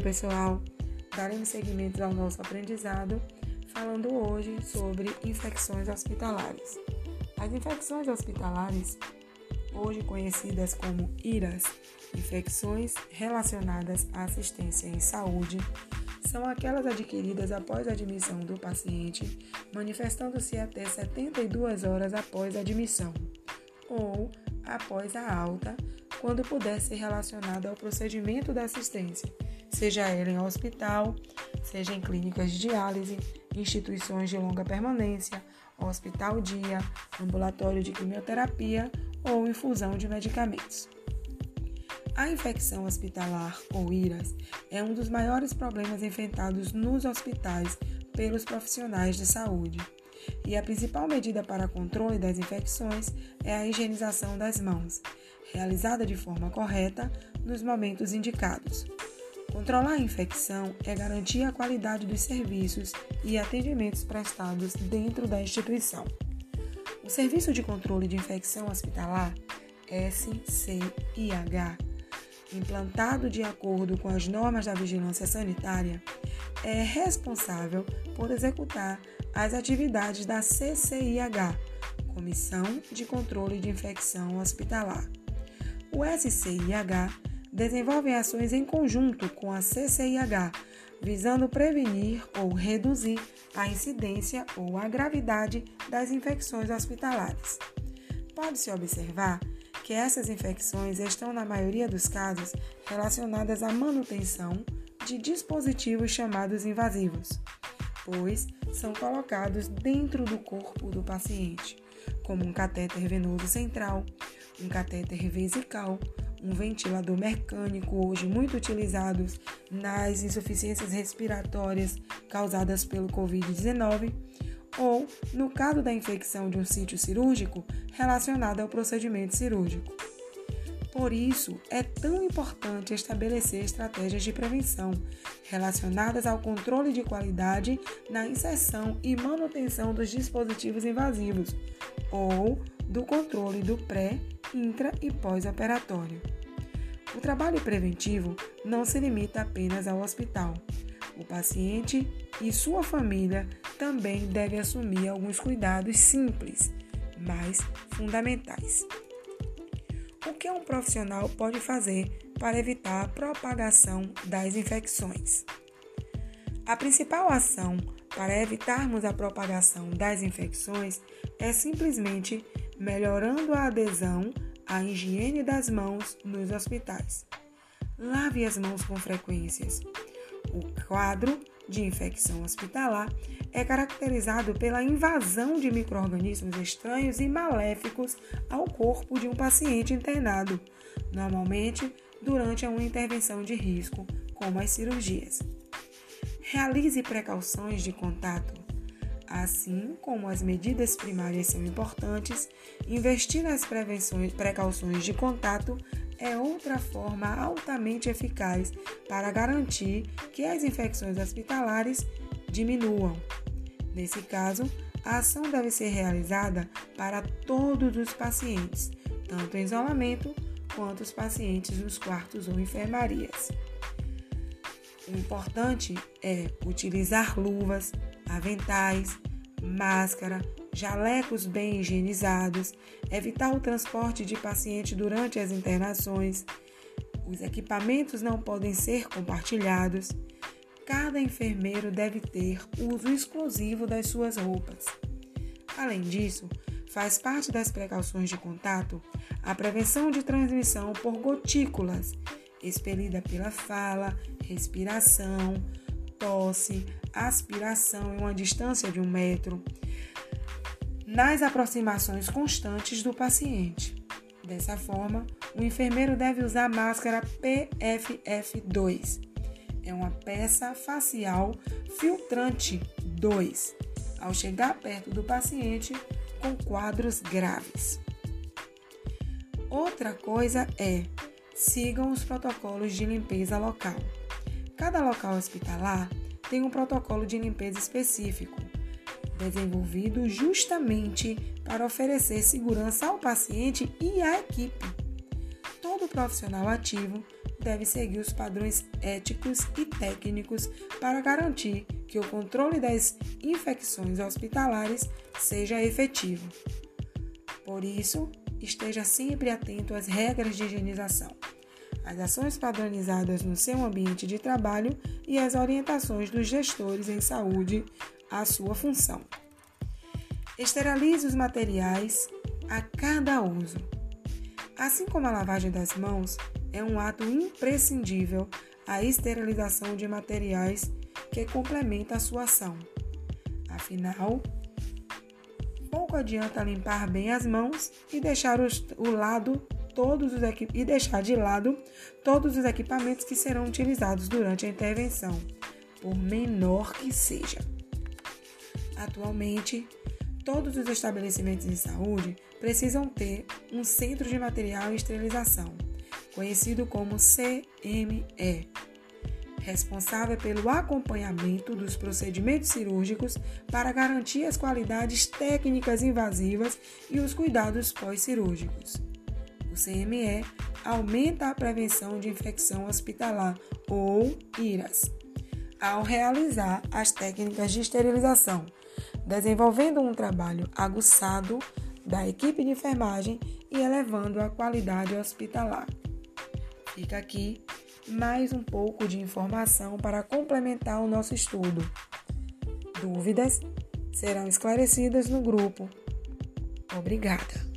Oi, pessoal! Daremos seguimento ao nosso aprendizado, falando hoje sobre infecções hospitalares. As infecções hospitalares, hoje conhecidas como IRAS, infecções relacionadas à assistência em saúde, são aquelas adquiridas após a admissão do paciente, manifestando-se até 72 horas após a admissão, ou após a alta, quando puder ser relacionada ao procedimento da assistência seja ela em hospital, seja em clínicas de diálise, instituições de longa permanência, hospital dia, ambulatório de quimioterapia ou infusão de medicamentos. A infecção hospitalar ou IRAS é um dos maiores problemas enfrentados nos hospitais pelos profissionais de saúde. E a principal medida para controle das infecções é a higienização das mãos, realizada de forma correta nos momentos indicados. Controlar a infecção é garantir a qualidade dos serviços e atendimentos prestados dentro da instituição. O Serviço de Controle de Infecção Hospitalar, SCIH, implantado de acordo com as normas da vigilância sanitária, é responsável por executar as atividades da CCIH, Comissão de Controle de Infecção Hospitalar. O SCIH desenvolvem ações em conjunto com a CCIH, visando prevenir ou reduzir a incidência ou a gravidade das infecções hospitalares. Pode-se observar que essas infecções estão, na maioria dos casos, relacionadas à manutenção de dispositivos chamados invasivos, pois são colocados dentro do corpo do paciente, como um catéter venoso central, um catéter vesical, um ventilador mecânico, hoje muito utilizados nas insuficiências respiratórias causadas pelo Covid-19, ou, no caso da infecção de um sítio cirúrgico, relacionada ao procedimento cirúrgico. Por isso, é tão importante estabelecer estratégias de prevenção relacionadas ao controle de qualidade na inserção e manutenção dos dispositivos invasivos ou do controle do pré, intra e pós-operatório. O trabalho preventivo não se limita apenas ao hospital. O paciente e sua família também devem assumir alguns cuidados simples, mas fundamentais. O que um profissional pode fazer para evitar a propagação das infecções? A principal ação para evitarmos a propagação das infecções é simplesmente melhorando a adesão à higiene das mãos nos hospitais. Lave as mãos com frequências. O quadro de infecção hospitalar é caracterizado pela invasão de microrganismos estranhos e maléficos ao corpo de um paciente internado, normalmente durante uma intervenção de risco, como as cirurgias. Realize precauções de contato Assim como as medidas primárias são importantes, investir nas precauções de contato é outra forma altamente eficaz para garantir que as infecções hospitalares diminuam. Nesse caso, a ação deve ser realizada para todos os pacientes, tanto em isolamento quanto os pacientes nos quartos ou enfermarias. O importante é utilizar luvas, aventais, máscara, jalecos bem higienizados, evitar o transporte de paciente durante as internações. Os equipamentos não podem ser compartilhados. Cada enfermeiro deve ter uso exclusivo das suas roupas. Além disso, faz parte das precauções de contato a prevenção de transmissão por gotículas, expelida pela fala, respiração, tosse, aspiração em uma distância de um metro, nas aproximações constantes do paciente. Dessa forma, o enfermeiro deve usar máscara PFF2. É uma peça facial filtrante 2 ao chegar perto do paciente com quadros graves. Outra coisa é sigam os protocolos de limpeza local. Cada local hospitalar tem um protocolo de limpeza específico, desenvolvido justamente para oferecer segurança ao paciente e à equipe. Todo profissional ativo deve seguir os padrões éticos e técnicos para garantir que o controle das infecções hospitalares seja efetivo. Por isso, esteja sempre atento às regras de higienização, às ações padronizadas no seu ambiente de trabalho e às orientações dos gestores em saúde à sua função. Esterilize os materiais a cada uso. Assim como a lavagem das mãos é um ato imprescindível, a esterilização de materiais que complementa a sua ação. Afinal, pouco adianta limpar bem as mãos e deixar o lado todos os e deixar de lado todos os equipamentos que serão utilizados durante a intervenção, por menor que seja. Atualmente, todos os estabelecimentos de saúde precisam ter um centro de material e esterilização, conhecido como CME, responsável pelo acompanhamento dos procedimentos cirúrgicos para garantir as qualidades técnicas invasivas e os cuidados pós-cirúrgicos. O CME aumenta a prevenção de infecção hospitalar ou IRAS ao realizar as técnicas de esterilização, desenvolvendo um trabalho aguçado da equipe de enfermagem e elevando a qualidade hospitalar. Fica aqui mais um pouco de informação para complementar o nosso estudo. Dúvidas serão esclarecidas no grupo. Obrigada.